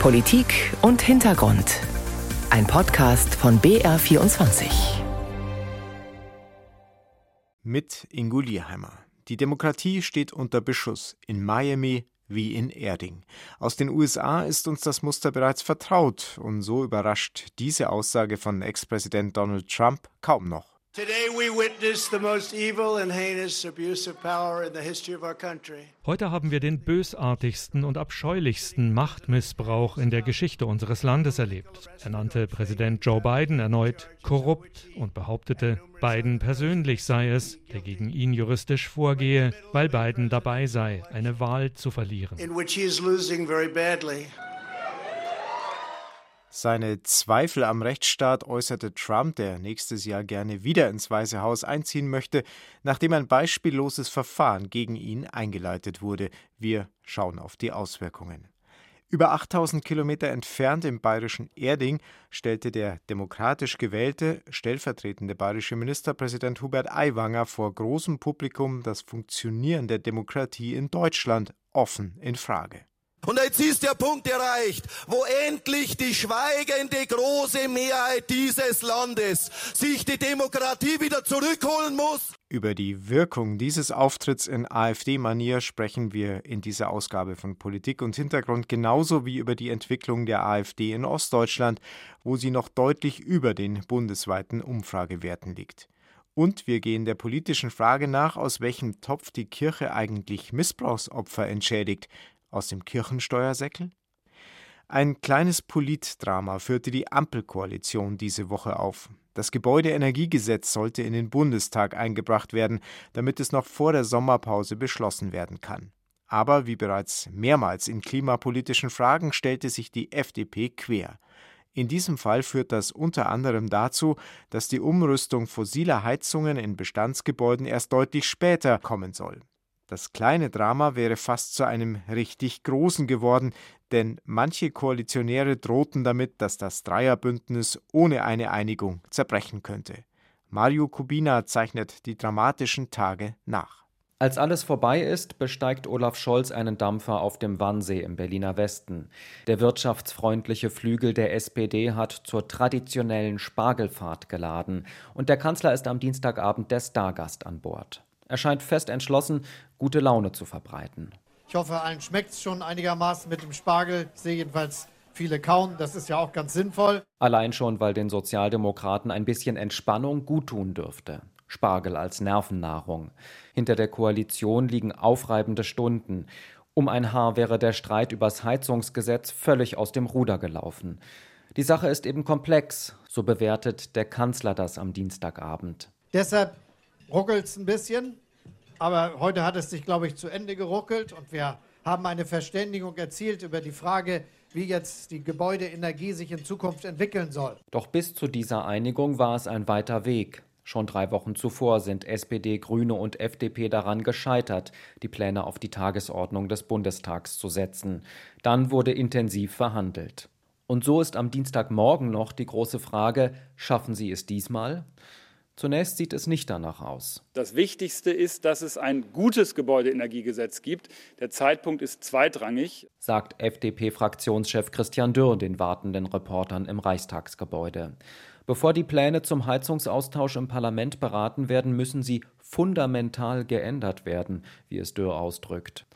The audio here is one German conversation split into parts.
Politik und Hintergrund. Ein Podcast von BR24. Mit Ingo Lierheimer. Die Demokratie steht unter Beschuss in Miami wie in Erding. Aus den USA ist uns das Muster bereits vertraut und so überrascht diese Aussage von Ex-Präsident Donald Trump kaum noch. Heute haben wir den bösartigsten und abscheulichsten Machtmissbrauch in der Geschichte unseres Landes erlebt. Er nannte Präsident Joe Biden erneut korrupt und behauptete, Biden persönlich sei es, der gegen ihn juristisch vorgehe, weil Biden dabei sei, eine Wahl zu verlieren. In which he is losing very badly. Seine Zweifel am Rechtsstaat äußerte Trump, der nächstes Jahr gerne wieder ins Weiße Haus einziehen möchte, nachdem ein beispielloses Verfahren gegen ihn eingeleitet wurde. Wir schauen auf die Auswirkungen. Über 8000 Kilometer entfernt im bayerischen Erding stellte der demokratisch gewählte, stellvertretende bayerische Ministerpräsident Hubert Aiwanger vor großem Publikum das Funktionieren der Demokratie in Deutschland offen in Frage. Und jetzt ist der Punkt erreicht, wo endlich die schweigende große Mehrheit dieses Landes sich die Demokratie wieder zurückholen muss. Über die Wirkung dieses Auftritts in AfD-Manier sprechen wir in dieser Ausgabe von Politik und Hintergrund genauso wie über die Entwicklung der AfD in Ostdeutschland, wo sie noch deutlich über den bundesweiten Umfragewerten liegt. Und wir gehen der politischen Frage nach, aus welchem Topf die Kirche eigentlich Missbrauchsopfer entschädigt, aus dem Kirchensteuersäckel? Ein kleines Politdrama führte die Ampelkoalition diese Woche auf. Das Gebäudeenergiegesetz sollte in den Bundestag eingebracht werden, damit es noch vor der Sommerpause beschlossen werden kann. Aber wie bereits mehrmals in klimapolitischen Fragen stellte sich die FDP quer. In diesem Fall führt das unter anderem dazu, dass die Umrüstung fossiler Heizungen in Bestandsgebäuden erst deutlich später kommen soll. Das kleine Drama wäre fast zu einem richtig großen geworden, denn manche Koalitionäre drohten damit, dass das Dreierbündnis ohne eine Einigung zerbrechen könnte. Mario Kubina zeichnet die dramatischen Tage nach. Als alles vorbei ist, besteigt Olaf Scholz einen Dampfer auf dem Wannsee im Berliner Westen. Der wirtschaftsfreundliche Flügel der SPD hat zur traditionellen Spargelfahrt geladen und der Kanzler ist am Dienstagabend der Stargast an Bord. Er scheint fest entschlossen, gute Laune zu verbreiten. Ich hoffe, allen schmeckt es schon einigermaßen mit dem Spargel. Ich sehe jedenfalls viele kauen. Das ist ja auch ganz sinnvoll. Allein schon, weil den Sozialdemokraten ein bisschen Entspannung guttun dürfte. Spargel als Nervennahrung. Hinter der Koalition liegen aufreibende Stunden. Um ein Haar wäre der Streit übers Heizungsgesetz völlig aus dem Ruder gelaufen. Die Sache ist eben komplex, so bewertet der Kanzler das am Dienstagabend. Deshalb ruckelt es ein bisschen, aber heute hat es sich, glaube ich, zu Ende geruckelt und wir haben eine Verständigung erzielt über die Frage, wie jetzt die Gebäudeenergie sich in Zukunft entwickeln soll. Doch bis zu dieser Einigung war es ein weiter Weg. Schon drei Wochen zuvor sind SPD, Grüne und FDP daran gescheitert, die Pläne auf die Tagesordnung des Bundestags zu setzen. Dann wurde intensiv verhandelt. Und so ist am Dienstagmorgen noch die große Frage, schaffen Sie es diesmal? Zunächst sieht es nicht danach aus. Das Wichtigste ist, dass es ein gutes Gebäudeenergiegesetz gibt. Der Zeitpunkt ist zweitrangig, sagt FDP-Fraktionschef Christian Dürr den wartenden Reportern im Reichstagsgebäude. Bevor die Pläne zum Heizungsaustausch im Parlament beraten werden, müssen sie fundamental geändert werden, wie es Dürr ausdrückt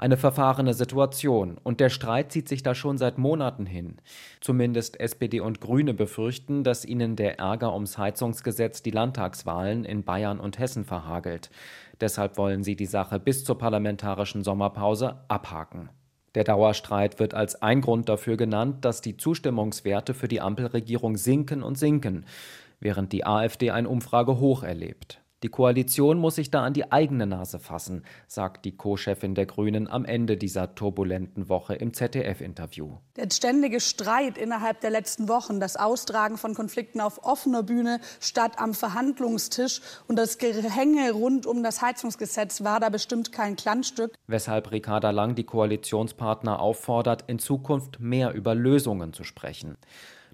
eine verfahrene Situation und der Streit zieht sich da schon seit Monaten hin. Zumindest SPD und Grüne befürchten, dass ihnen der Ärger ums Heizungsgesetz die Landtagswahlen in Bayern und Hessen verhagelt. Deshalb wollen sie die Sache bis zur parlamentarischen Sommerpause abhaken. Der Dauerstreit wird als ein Grund dafür genannt, dass die Zustimmungswerte für die Ampelregierung sinken und sinken, während die AfD ein Umfragehoch erlebt. Die Koalition muss sich da an die eigene Nase fassen, sagt die Co-Chefin der Grünen am Ende dieser turbulenten Woche im ZDF-Interview. Der ständige Streit innerhalb der letzten Wochen, das Austragen von Konflikten auf offener Bühne statt am Verhandlungstisch und das Gehänge rund um das Heizungsgesetz war da bestimmt kein Kleinstück. Weshalb Ricarda Lang die Koalitionspartner auffordert, in Zukunft mehr über Lösungen zu sprechen.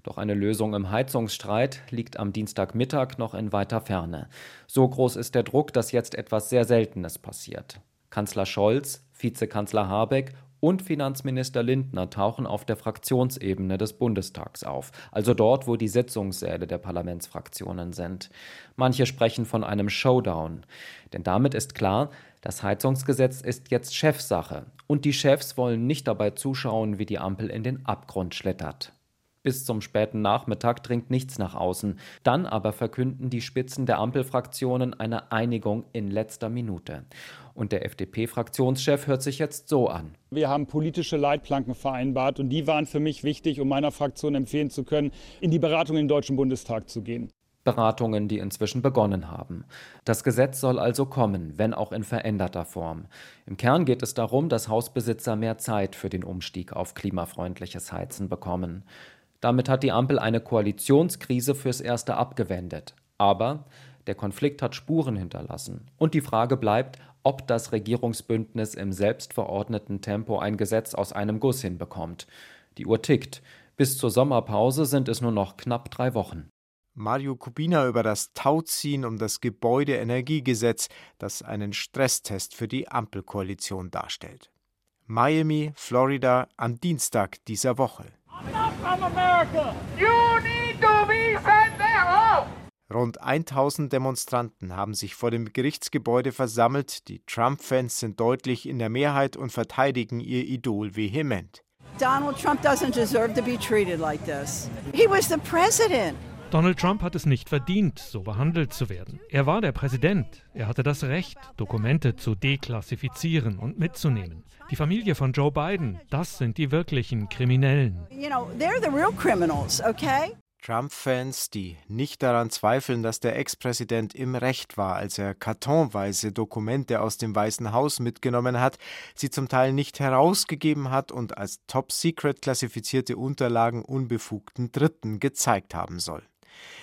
Doch eine Lösung im Heizungsstreit liegt am Dienstagmittag noch in weiter Ferne. So groß ist der Druck, dass jetzt etwas sehr Seltenes passiert. Kanzler Scholz, Vizekanzler Habeck und Finanzminister Lindner tauchen auf der Fraktionsebene des Bundestags auf, also dort, wo die Sitzungssäle der Parlamentsfraktionen sind. Manche sprechen von einem Showdown, denn damit ist klar, das Heizungsgesetz ist jetzt Chefsache und die Chefs wollen nicht dabei zuschauen, wie die Ampel in den Abgrund schlittert. Bis zum späten Nachmittag dringt nichts nach außen. Dann aber verkünden die Spitzen der Ampelfraktionen eine Einigung in letzter Minute. Und der FDP-Fraktionschef hört sich jetzt so an. Wir haben politische Leitplanken vereinbart und die waren für mich wichtig, um meiner Fraktion empfehlen zu können, in die Beratung im Deutschen Bundestag zu gehen. Beratungen, die inzwischen begonnen haben. Das Gesetz soll also kommen, wenn auch in veränderter Form. Im Kern geht es darum, dass Hausbesitzer mehr Zeit für den Umstieg auf klimafreundliches Heizen bekommen. Damit hat die Ampel eine Koalitionskrise fürs Erste abgewendet. Aber der Konflikt hat Spuren hinterlassen. Und die Frage bleibt, ob das Regierungsbündnis im selbstverordneten Tempo ein Gesetz aus einem Guss hinbekommt. Die Uhr tickt. Bis zur Sommerpause sind es nur noch knapp drei Wochen. Mario Kubina über das Tauziehen um das Gebäudeenergiegesetz, das einen Stresstest für die Ampelkoalition darstellt. Miami, Florida, am Dienstag dieser Woche. Rund 1000 Demonstranten haben sich vor dem Gerichtsgebäude versammelt. Die Trump-Fans sind deutlich in der Mehrheit und verteidigen ihr Idol vehement. Donald Trump doesn't deserve to be treated like this. He was the president. Donald Trump hat es nicht verdient, so behandelt zu werden. Er war der Präsident. Er hatte das Recht, Dokumente zu deklassifizieren und mitzunehmen. Die Familie von Joe Biden, das sind die wirklichen Kriminellen. You know, they're the real criminals, okay? Trump-Fans, die nicht daran zweifeln, dass der Ex-Präsident im Recht war, als er kartonweise Dokumente aus dem Weißen Haus mitgenommen hat, sie zum Teil nicht herausgegeben hat und als Top-Secret klassifizierte Unterlagen unbefugten Dritten gezeigt haben soll.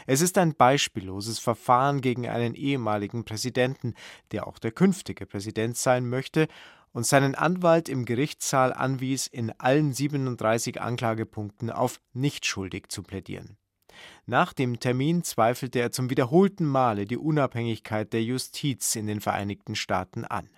Es ist ein beispielloses Verfahren gegen einen ehemaligen Präsidenten, der auch der künftige Präsident sein möchte und seinen Anwalt im Gerichtssaal anwies, in allen 37 Anklagepunkten auf nicht schuldig zu plädieren. Nach dem Termin zweifelte er zum wiederholten Male die Unabhängigkeit der Justiz in den Vereinigten Staaten an.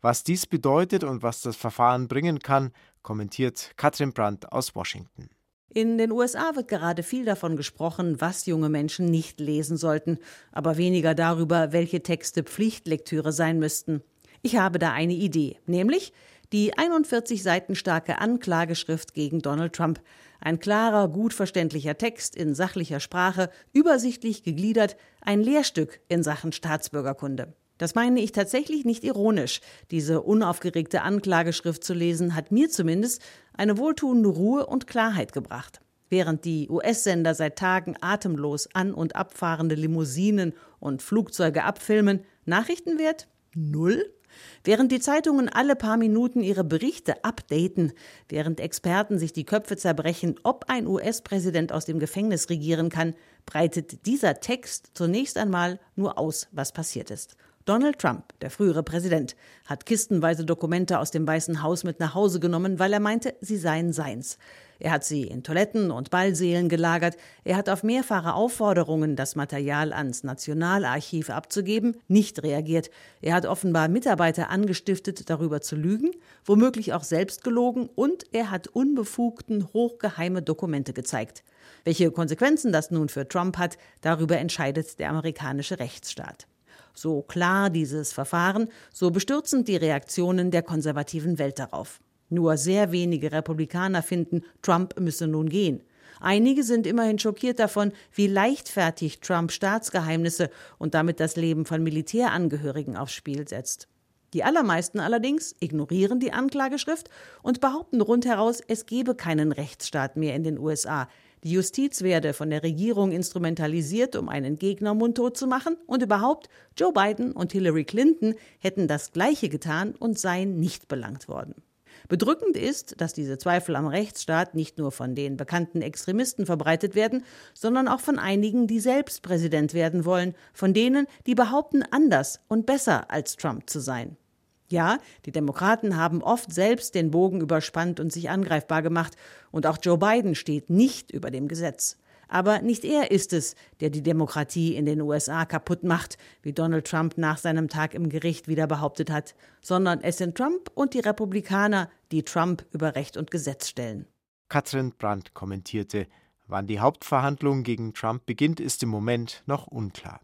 Was dies bedeutet und was das Verfahren bringen kann, kommentiert Katrin Brandt aus Washington. In den USA wird gerade viel davon gesprochen, was junge Menschen nicht lesen sollten, aber weniger darüber, welche Texte Pflichtlektüre sein müssten. Ich habe da eine Idee, nämlich die 41 Seiten starke Anklageschrift gegen Donald Trump. Ein klarer, gut verständlicher Text in sachlicher Sprache, übersichtlich gegliedert, ein Lehrstück in Sachen Staatsbürgerkunde. Das meine ich tatsächlich nicht ironisch. Diese unaufgeregte Anklageschrift zu lesen, hat mir zumindest eine wohltuende Ruhe und Klarheit gebracht. Während die US-Sender seit Tagen atemlos an- und abfahrende Limousinen und Flugzeuge abfilmen, Nachrichtenwert null? Während die Zeitungen alle paar Minuten ihre Berichte updaten, während Experten sich die Köpfe zerbrechen, ob ein US-Präsident aus dem Gefängnis regieren kann, breitet dieser Text zunächst einmal nur aus, was passiert ist. Donald Trump, der frühere Präsident, hat kistenweise Dokumente aus dem Weißen Haus mit nach Hause genommen, weil er meinte, sie seien seins. Er hat sie in Toiletten und Ballsälen gelagert. Er hat auf mehrfache Aufforderungen, das Material ans Nationalarchiv abzugeben, nicht reagiert. Er hat offenbar Mitarbeiter angestiftet, darüber zu lügen, womöglich auch selbst gelogen und er hat unbefugten, hochgeheime Dokumente gezeigt. Welche Konsequenzen das nun für Trump hat, darüber entscheidet der amerikanische Rechtsstaat. So klar dieses Verfahren, so bestürzend die Reaktionen der konservativen Welt darauf. Nur sehr wenige Republikaner finden, Trump müsse nun gehen. Einige sind immerhin schockiert davon, wie leichtfertig Trump Staatsgeheimnisse und damit das Leben von Militärangehörigen aufs Spiel setzt. Die allermeisten allerdings ignorieren die Anklageschrift und behaupten rundheraus, es gebe keinen Rechtsstaat mehr in den USA, die Justiz werde von der Regierung instrumentalisiert, um einen Gegner mundtot zu machen und überhaupt Joe Biden und Hillary Clinton hätten das Gleiche getan und seien nicht belangt worden. Bedrückend ist, dass diese Zweifel am Rechtsstaat nicht nur von den bekannten Extremisten verbreitet werden, sondern auch von einigen, die selbst Präsident werden wollen, von denen, die behaupten, anders und besser als Trump zu sein. Ja, die Demokraten haben oft selbst den Bogen überspannt und sich angreifbar gemacht, und auch Joe Biden steht nicht über dem Gesetz. Aber nicht er ist es, der die Demokratie in den USA kaputt macht, wie Donald Trump nach seinem Tag im Gericht wieder behauptet hat, sondern es sind Trump und die Republikaner, die Trump über Recht und Gesetz stellen. Katrin Brandt kommentierte, wann die Hauptverhandlung gegen Trump beginnt, ist im Moment noch unklar.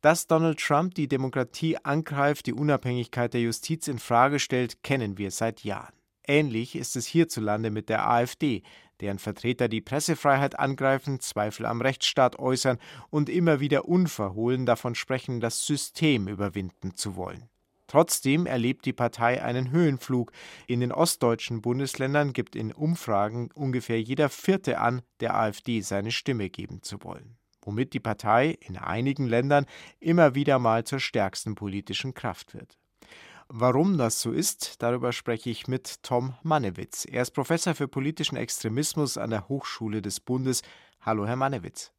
Dass Donald Trump die Demokratie angreift, die Unabhängigkeit der Justiz in Frage stellt, kennen wir seit Jahren. Ähnlich ist es hierzulande mit der AfD, deren Vertreter die Pressefreiheit angreifen, Zweifel am Rechtsstaat äußern und immer wieder unverhohlen davon sprechen, das System überwinden zu wollen. Trotzdem erlebt die Partei einen Höhenflug. In den ostdeutschen Bundesländern gibt in Umfragen ungefähr jeder Vierte an, der AfD seine Stimme geben zu wollen, womit die Partei in einigen Ländern immer wieder mal zur stärksten politischen Kraft wird. Warum das so ist, darüber spreche ich mit Tom Mannewitz. Er ist Professor für politischen Extremismus an der Hochschule des Bundes. Hallo, Herr Mannewitz.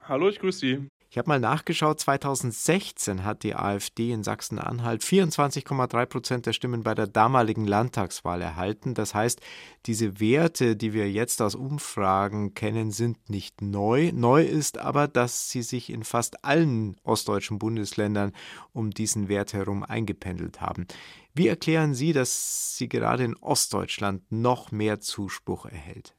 Hallo, ich grüße Sie. Ich habe mal nachgeschaut, 2016 hat die AfD in Sachsen-Anhalt 24,3 Prozent der Stimmen bei der damaligen Landtagswahl erhalten. Das heißt, diese Werte, die wir jetzt aus Umfragen kennen, sind nicht neu. Neu ist aber, dass sie sich in fast allen ostdeutschen Bundesländern um diesen Wert herum eingependelt haben. Wie erklären Sie, dass sie gerade in Ostdeutschland noch mehr Zuspruch erhält?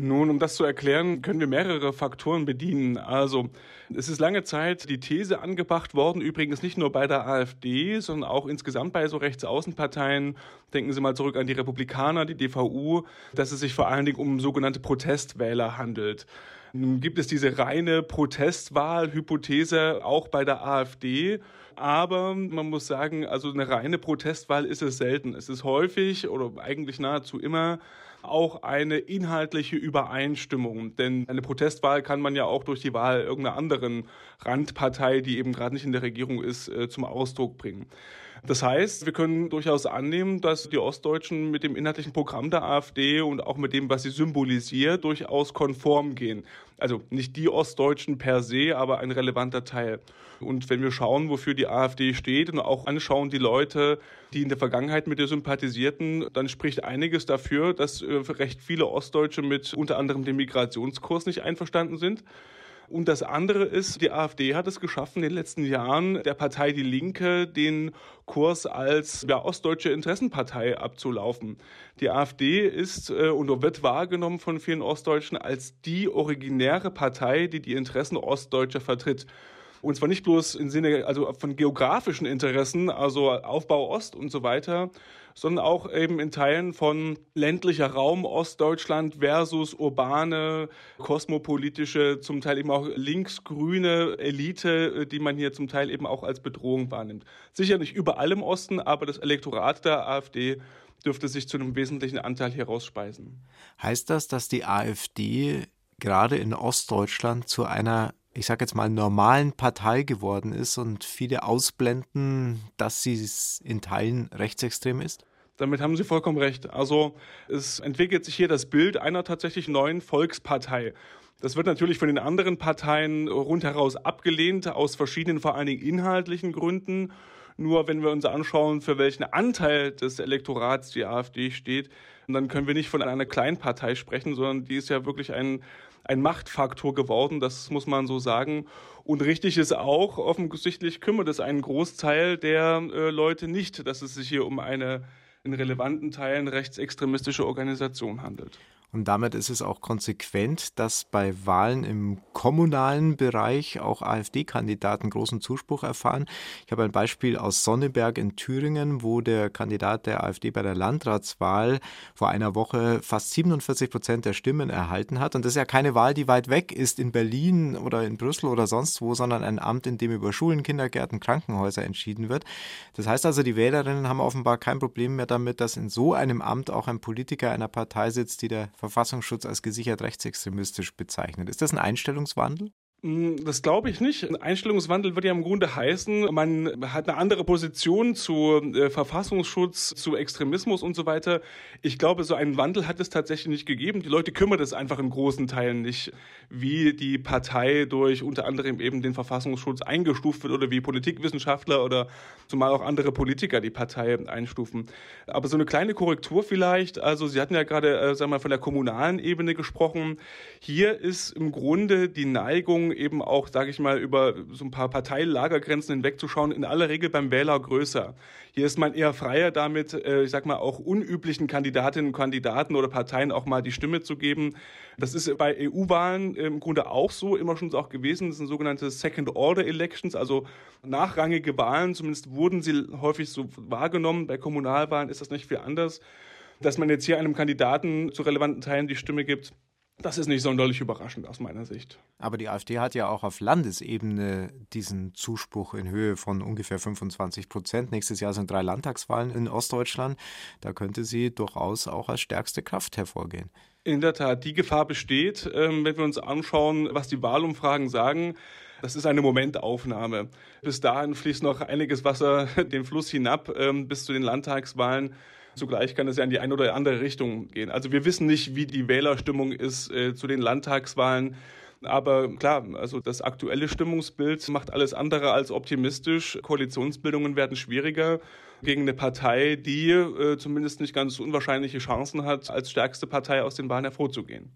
Nun, um das zu erklären, können wir mehrere Faktoren bedienen. Also, es ist lange Zeit die These angebracht worden, übrigens nicht nur bei der AfD, sondern auch insgesamt bei so Rechtsaußenparteien. Denken Sie mal zurück an die Republikaner, die DVU, dass es sich vor allen Dingen um sogenannte Protestwähler handelt. Nun gibt es diese reine Protestwahl-Hypothese auch bei der AfD. Aber man muss sagen, also eine reine Protestwahl ist es selten. Es ist häufig oder eigentlich nahezu immer auch eine inhaltliche Übereinstimmung. Denn eine Protestwahl kann man ja auch durch die Wahl irgendeiner anderen Randpartei, die eben gerade nicht in der Regierung ist, äh, zum Ausdruck bringen. Das heißt, wir können durchaus annehmen, dass die Ostdeutschen mit dem inhaltlichen Programm der AfD und auch mit dem, was sie symbolisiert, durchaus konform gehen. Also nicht die Ostdeutschen per se, aber ein relevanter Teil. Und wenn wir schauen, wofür die AfD steht und auch anschauen die Leute, die in der Vergangenheit mit ihr sympathisierten, dann spricht einiges dafür, dass äh, recht viele Ostdeutsche mit unter anderem dem Migrationskurs nicht einverstanden sind. Und das andere ist, die AfD hat es geschaffen, in den letzten Jahren der Partei Die Linke den Kurs als ja, ostdeutsche Interessenpartei abzulaufen. Die AfD ist äh, und wird wahrgenommen von vielen Ostdeutschen als die originäre Partei, die die Interessen Ostdeutscher vertritt. Und zwar nicht bloß im Sinne also von geografischen Interessen, also Aufbau Ost und so weiter, sondern auch eben in Teilen von ländlicher Raum Ostdeutschland versus urbane, kosmopolitische, zum Teil eben auch linksgrüne Elite, die man hier zum Teil eben auch als Bedrohung wahrnimmt. Sicher nicht überall im Osten, aber das Elektorat der AfD dürfte sich zu einem wesentlichen Anteil hier rausspeisen. Heißt das, dass die AfD gerade in Ostdeutschland zu einer ich sage jetzt mal, normalen Partei geworden ist und viele ausblenden, dass sie in Teilen rechtsextrem ist? Damit haben Sie vollkommen recht. Also es entwickelt sich hier das Bild einer tatsächlich neuen Volkspartei. Das wird natürlich von den anderen Parteien rundheraus abgelehnt, aus verschiedenen, vor allen Dingen inhaltlichen Gründen. Nur wenn wir uns anschauen, für welchen Anteil des Elektorats die AfD steht, dann können wir nicht von einer Kleinpartei sprechen, sondern die ist ja wirklich ein ein Machtfaktor geworden, das muss man so sagen. Und richtig ist auch, offensichtlich kümmert es einen Großteil der äh, Leute nicht, dass es sich hier um eine in relevanten Teilen rechtsextremistische Organisation handelt. Und damit ist es auch konsequent, dass bei Wahlen im kommunalen Bereich auch AfD-Kandidaten großen Zuspruch erfahren. Ich habe ein Beispiel aus Sonneberg in Thüringen, wo der Kandidat der AfD bei der Landratswahl vor einer Woche fast 47 Prozent der Stimmen erhalten hat. Und das ist ja keine Wahl, die weit weg ist in Berlin oder in Brüssel oder sonst wo, sondern ein Amt, in dem über Schulen, Kindergärten, Krankenhäuser entschieden wird. Das heißt also, die Wählerinnen haben offenbar kein Problem mehr damit, dass in so einem Amt auch ein Politiker einer Partei sitzt, die der Verfassungsschutz als gesichert rechtsextremistisch bezeichnet. Ist das ein Einstellungswandel? Hm, das glaube ich nicht. Ein Einstellungswandel würde ja im Grunde heißen, man hat eine andere Position zu äh, Verfassungsschutz, zu Extremismus und so weiter. Ich glaube, so einen Wandel hat es tatsächlich nicht gegeben. Die Leute kümmert es einfach in großen Teilen nicht, wie die Partei durch unter anderem eben den Verfassungsschutz eingestuft wird oder wie Politikwissenschaftler oder zumal auch andere Politiker die Partei einstufen. Aber so eine kleine Korrektur vielleicht. Also Sie hatten ja gerade, äh, sagen wir mal, von der kommunalen Ebene gesprochen. Hier ist im Grunde die Neigung, eben auch, sage ich mal, über so ein paar Parteilagergrenzen hinwegzuschauen, in aller Regel beim Wähler größer. Hier ist man eher freier damit, äh, ich sag mal, auch unüblichen Kandidatinnen und Kandidaten oder Parteien auch mal die Stimme zu geben. Das ist bei EU-Wahlen im Grunde auch so, immer schon auch gewesen. Das sind sogenannte Second-Order-Elections, also nachrangige Wahlen. Zumindest wurden sie häufig so wahrgenommen. Bei Kommunalwahlen ist das nicht viel anders. Dass man jetzt hier einem Kandidaten zu relevanten Teilen die Stimme gibt, das ist nicht sonderlich überraschend aus meiner Sicht. Aber die AfD hat ja auch auf Landesebene diesen Zuspruch in Höhe von ungefähr 25 Prozent. Nächstes Jahr sind drei Landtagswahlen in Ostdeutschland. Da könnte sie durchaus auch als stärkste Kraft hervorgehen. In der Tat, die Gefahr besteht, ähm, wenn wir uns anschauen, was die Wahlumfragen sagen. Das ist eine Momentaufnahme. Bis dahin fließt noch einiges Wasser den Fluss hinab ähm, bis zu den Landtagswahlen. Zugleich kann es ja in die eine oder andere Richtung gehen. Also wir wissen nicht, wie die Wählerstimmung ist äh, zu den Landtagswahlen. Aber klar, also das aktuelle Stimmungsbild macht alles andere als optimistisch. Koalitionsbildungen werden schwieriger gegen eine Partei, die äh, zumindest nicht ganz unwahrscheinliche Chancen hat, als stärkste Partei aus den Wahlen hervorzugehen.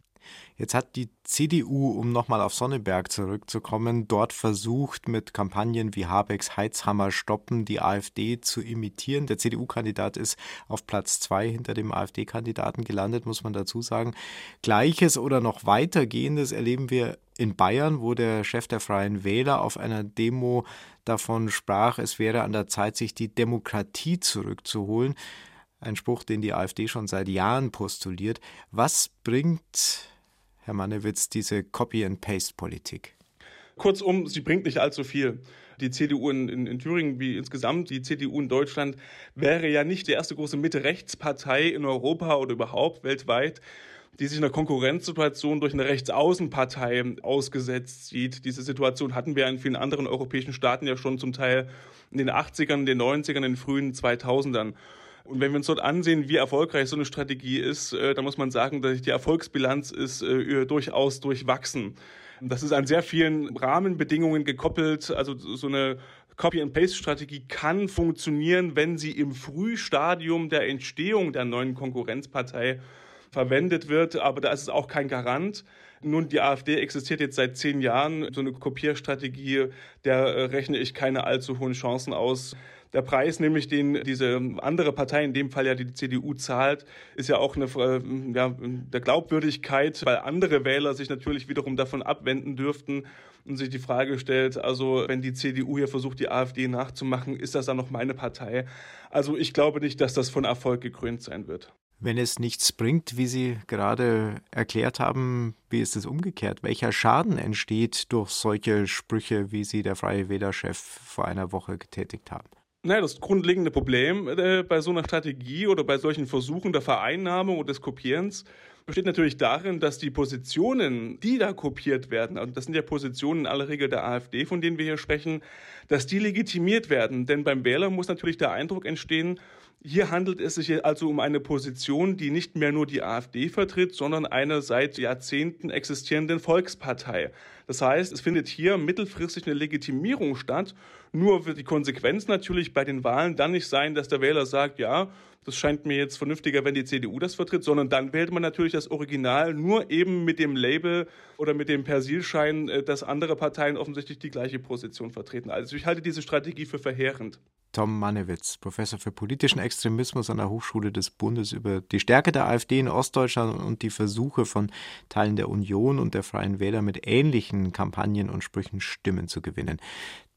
Jetzt hat die CDU, um nochmal auf Sonneberg zurückzukommen, dort versucht, mit Kampagnen wie Habecks Heizhammer stoppen, die AfD zu imitieren. Der CDU-Kandidat ist auf Platz zwei hinter dem AfD-Kandidaten gelandet, muss man dazu sagen. Gleiches oder noch weitergehendes erleben wir in Bayern, wo der Chef der Freien Wähler auf einer Demo davon sprach, es wäre an der Zeit, sich die Demokratie zurückzuholen. Ein Spruch, den die AfD schon seit Jahren postuliert. Was bringt Herr Mannewitz, diese Copy-and-Paste-Politik? Kurzum, sie bringt nicht allzu viel. Die CDU in, in, in, Thüringen wie insgesamt die CDU in Deutschland wäre ja nicht die erste große Mitte-Rechts-Partei in Europa oder überhaupt weltweit, die sich in einer Konkurrenzsituation durch eine Rechtsaußenpartei ausgesetzt sieht. Diese Situation hatten wir in vielen anderen europäischen Staaten ja schon zum Teil in den 80ern, in den 90ern, in den frühen 2000ern. Und wenn wir uns dort ansehen, wie erfolgreich so eine Strategie ist, äh, dann muss man sagen, dass die Erfolgsbilanz ist äh, durchaus durchwachsen. Das ist an sehr vielen Rahmenbedingungen gekoppelt. Also so eine Copy-and-Paste-Strategie kann funktionieren, wenn sie im Frühstadium der Entstehung der neuen Konkurrenzpartei verwendet wird, aber da ist es auch kein Garant. Nun, die AfD existiert jetzt seit zehn Jahren. So eine Kopierstrategie, der äh, rechne ich keine allzu hohen Chancen aus. Der Preis, nämlich den diese andere Partei, in dem Fall ja die CDU zahlt, ist ja auch eine äh, ja, der Glaubwürdigkeit, weil andere Wähler sich natürlich wiederum davon abwenden dürften und sich die Frage stellt, also wenn die CDU hier versucht, die AfD nachzumachen, ist das dann noch meine Partei? Also ich glaube nicht, dass das von Erfolg gekrönt sein wird. Wenn es nichts bringt, wie Sie gerade erklärt haben, wie ist es umgekehrt? Welcher Schaden entsteht durch solche Sprüche, wie Sie der Freie Wähler-Chef vor einer Woche getätigt haben? Naja, das grundlegende Problem äh, bei so einer Strategie oder bei solchen Versuchen der Vereinnahmung und des Kopierens besteht natürlich darin, dass die Positionen, die da kopiert werden, also das sind ja Positionen in aller Regel der AfD, von denen wir hier sprechen, dass die legitimiert werden. Denn beim Wähler muss natürlich der Eindruck entstehen, hier handelt es sich also um eine Position, die nicht mehr nur die AfD vertritt, sondern eine seit Jahrzehnten existierenden Volkspartei. Das heißt, es findet hier mittelfristig eine Legitimierung statt. Nur wird die Konsequenz natürlich bei den Wahlen dann nicht sein, dass der Wähler sagt, ja, das scheint mir jetzt vernünftiger, wenn die CDU das vertritt, sondern dann wählt man natürlich das Original nur eben mit dem Label oder mit dem Persilschein, äh, dass andere Parteien offensichtlich die gleiche Position vertreten. Also ich halte diese Strategie für verheerend. Tom Mannewitz, Professor für politischen Extremismus an der Hochschule des Bundes, über die Stärke der AfD in Ostdeutschland und die Versuche von Teilen der Union und der Freien Wähler mit ähnlichen Kampagnen und Sprüchen Stimmen zu gewinnen.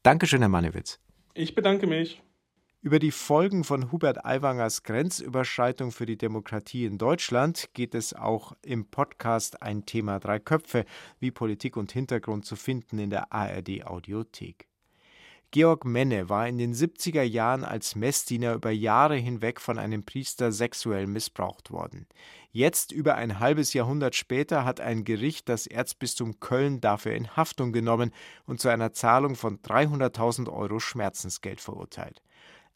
Dankeschön, Herr Mannewitz. Ich bedanke mich. Über die Folgen von Hubert Aiwangers Grenzüberschreitung für die Demokratie in Deutschland geht es auch im Podcast Ein Thema Drei Köpfe, wie Politik und Hintergrund zu finden in der ARD Audiothek. Georg Menne war in den 70er Jahren als Messdiener über Jahre hinweg von einem Priester sexuell missbraucht worden. Jetzt, über ein halbes Jahrhundert später, hat ein Gericht das Erzbistum Köln dafür in Haftung genommen und zu einer Zahlung von 300.000 Euro Schmerzensgeld verurteilt.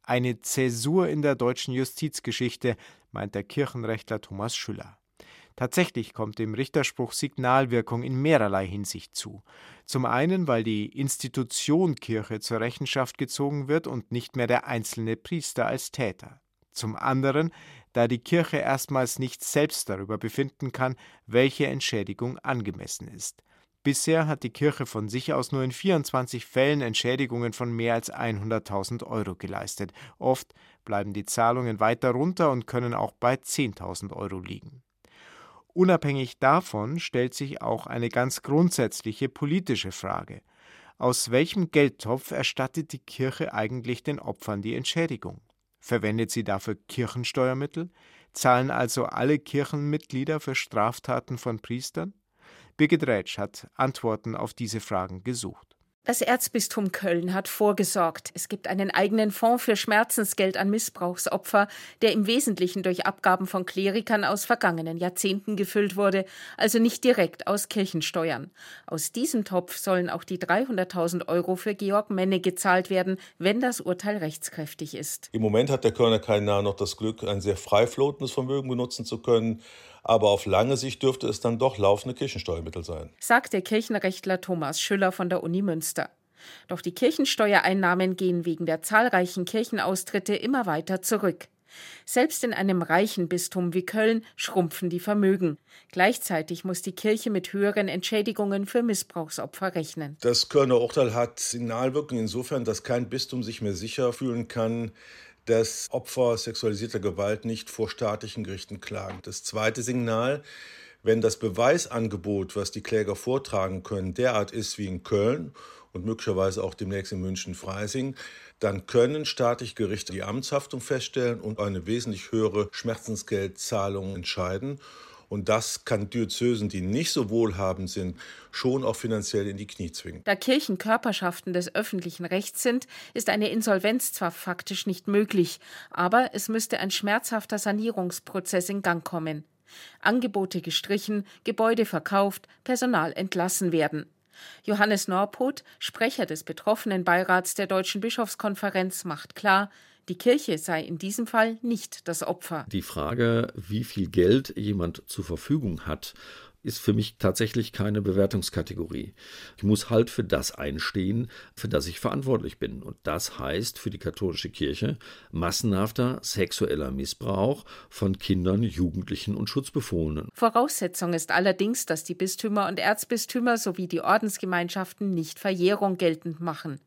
Eine Zäsur in der deutschen Justizgeschichte, meint der Kirchenrechtler Thomas Schüller. Tatsächlich kommt dem Richterspruch Signalwirkung in mehrerlei Hinsicht zu. Zum einen, weil die Institution Kirche zur Rechenschaft gezogen wird und nicht mehr der einzelne Priester als Täter. Zum anderen, da die Kirche erstmals nicht selbst darüber befinden kann, welche Entschädigung angemessen ist. Bisher hat die Kirche von sich aus nur in 24 Fällen Entschädigungen von mehr als 100.000 Euro geleistet. Oft bleiben die Zahlungen weiter runter und können auch bei 10.000 Euro liegen. Unabhängig davon stellt sich auch eine ganz grundsätzliche politische Frage. Aus welchem Geldtopf erstattet die Kirche eigentlich den Opfern die Entschädigung? Verwendet sie dafür Kirchensteuermittel? Zahlen also alle Kirchenmitglieder für Straftaten von Priestern? Birgit Rätsch hat Antworten auf diese Fragen gesucht. Das Erzbistum Köln hat vorgesorgt. Es gibt einen eigenen Fonds für Schmerzensgeld an Missbrauchsopfer, der im Wesentlichen durch Abgaben von Klerikern aus vergangenen Jahrzehnten gefüllt wurde, also nicht direkt aus Kirchensteuern. Aus diesem Topf sollen auch die 300.000 Euro für Georg Menne gezahlt werden, wenn das Urteil rechtskräftig ist. Im Moment hat der Kölner keiner noch das Glück, ein sehr frei flotendes Vermögen benutzen zu können aber auf lange Sicht dürfte es dann doch laufende Kirchensteuermittel sein. Sagt der Kirchenrechtler Thomas Schüller von der Uni Münster. Doch die Kirchensteuereinnahmen gehen wegen der zahlreichen Kirchenaustritte immer weiter zurück. Selbst in einem reichen Bistum wie Köln schrumpfen die Vermögen. Gleichzeitig muss die Kirche mit höheren Entschädigungen für Missbrauchsopfer rechnen. Das Kölner Urteil hat Signalwirkung insofern, dass kein Bistum sich mehr sicher fühlen kann, dass Opfer sexualisierter Gewalt nicht vor staatlichen Gerichten klagen. Das zweite Signal, wenn das Beweisangebot, was die Kläger vortragen können, derart ist wie in Köln und möglicherweise auch demnächst in München-Freising, dann können staatliche Gerichte die Amtshaftung feststellen und eine wesentlich höhere Schmerzensgeldzahlung entscheiden. Und das kann Diözesen, die nicht so wohlhabend sind, schon auch finanziell in die Knie zwingen. Da Kirchen Körperschaften des öffentlichen Rechts sind, ist eine Insolvenz zwar faktisch nicht möglich, aber es müsste ein schmerzhafter Sanierungsprozess in Gang kommen. Angebote gestrichen, Gebäude verkauft, Personal entlassen werden. Johannes Norpoth, Sprecher des betroffenen Beirats der Deutschen Bischofskonferenz, macht klar, die Kirche sei in diesem Fall nicht das Opfer. Die Frage, wie viel Geld jemand zur Verfügung hat, ist für mich tatsächlich keine Bewertungskategorie. Ich muss halt für das einstehen, für das ich verantwortlich bin. Und das heißt für die katholische Kirche massenhafter sexueller Missbrauch von Kindern, Jugendlichen und Schutzbefohlenen. Voraussetzung ist allerdings, dass die Bistümer und Erzbistümer sowie die Ordensgemeinschaften nicht Verjährung geltend machen.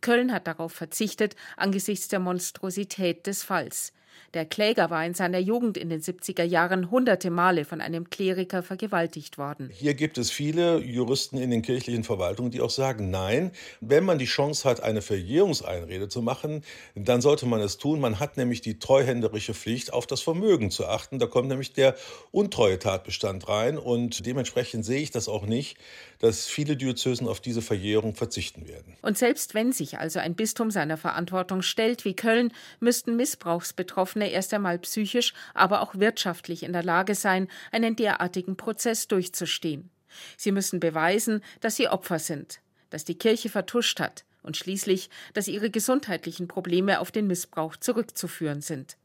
Köln hat darauf verzichtet angesichts der Monstrosität des Falls. Der Kläger war in seiner Jugend in den 70er Jahren hunderte Male von einem Kleriker vergewaltigt worden. Hier gibt es viele Juristen in den kirchlichen Verwaltungen, die auch sagen, nein, wenn man die Chance hat, eine Verjährungseinrede zu machen, dann sollte man es tun. Man hat nämlich die treuhänderische Pflicht, auf das Vermögen zu achten. Da kommt nämlich der Untreue-Tatbestand rein und dementsprechend sehe ich das auch nicht, dass viele Diözesen auf diese Verjährung verzichten werden. Und selbst wenn sich also ein Bistum seiner Verantwortung stellt wie Köln, müssten Missbrauchsbetroffene erst einmal psychisch, aber auch wirtschaftlich in der Lage sein, einen derartigen Prozess durchzustehen. Sie müssen beweisen, dass sie Opfer sind, dass die Kirche vertuscht hat und schließlich, dass ihre gesundheitlichen Probleme auf den Missbrauch zurückzuführen sind.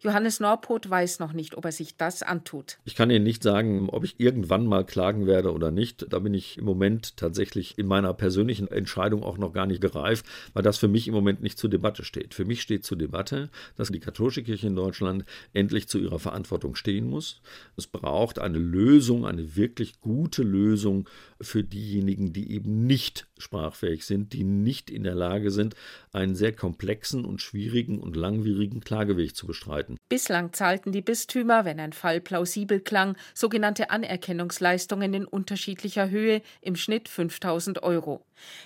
Johannes Norpoth weiß noch nicht, ob er sich das antut. Ich kann Ihnen nicht sagen, ob ich irgendwann mal klagen werde oder nicht. Da bin ich im Moment tatsächlich in meiner persönlichen Entscheidung auch noch gar nicht gereift, weil das für mich im Moment nicht zur Debatte steht. Für mich steht zur Debatte, dass die katholische Kirche in Deutschland endlich zu ihrer Verantwortung stehen muss. Es braucht eine Lösung, eine wirklich gute Lösung für diejenigen, die eben nicht sprachfähig sind, die nicht in der Lage sind, einen sehr komplexen und schwierigen und langwierigen Klageweg zu bestreiten streiten. Bislang zahlten die Bistümer, wenn ein Fall plausibel klang, sogenannte Anerkennungsleistungen in unterschiedlicher Höhe, im Schnitt 5000 Euro.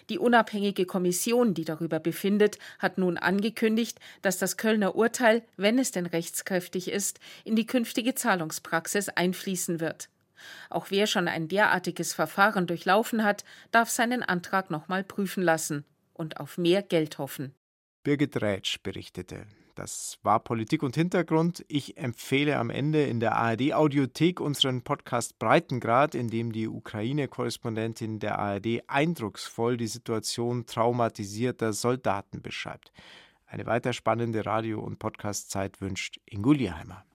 Die unabhängige Kommission, die darüber befindet, hat nun angekündigt, dass das Kölner Urteil, wenn es denn rechtskräftig ist, in die künftige Zahlungspraxis einfließen wird. Auch wer schon ein derartiges Verfahren durchlaufen hat, darf seinen Antrag nochmal prüfen lassen. und auf mehr Geld hoffen. Birgit Rätsch berichtete. Das war Politik und Hintergrund. Ich empfehle am Ende in der ARD-Audiothek unseren Podcast Breitengrad, in dem die Ukraine-Korrespondentin der ARD eindrucksvoll die Situation traumatisierter Soldaten beschreibt. Eine weiter spannende Radio- und Podcastzeit wünscht Ingo Lierheimer.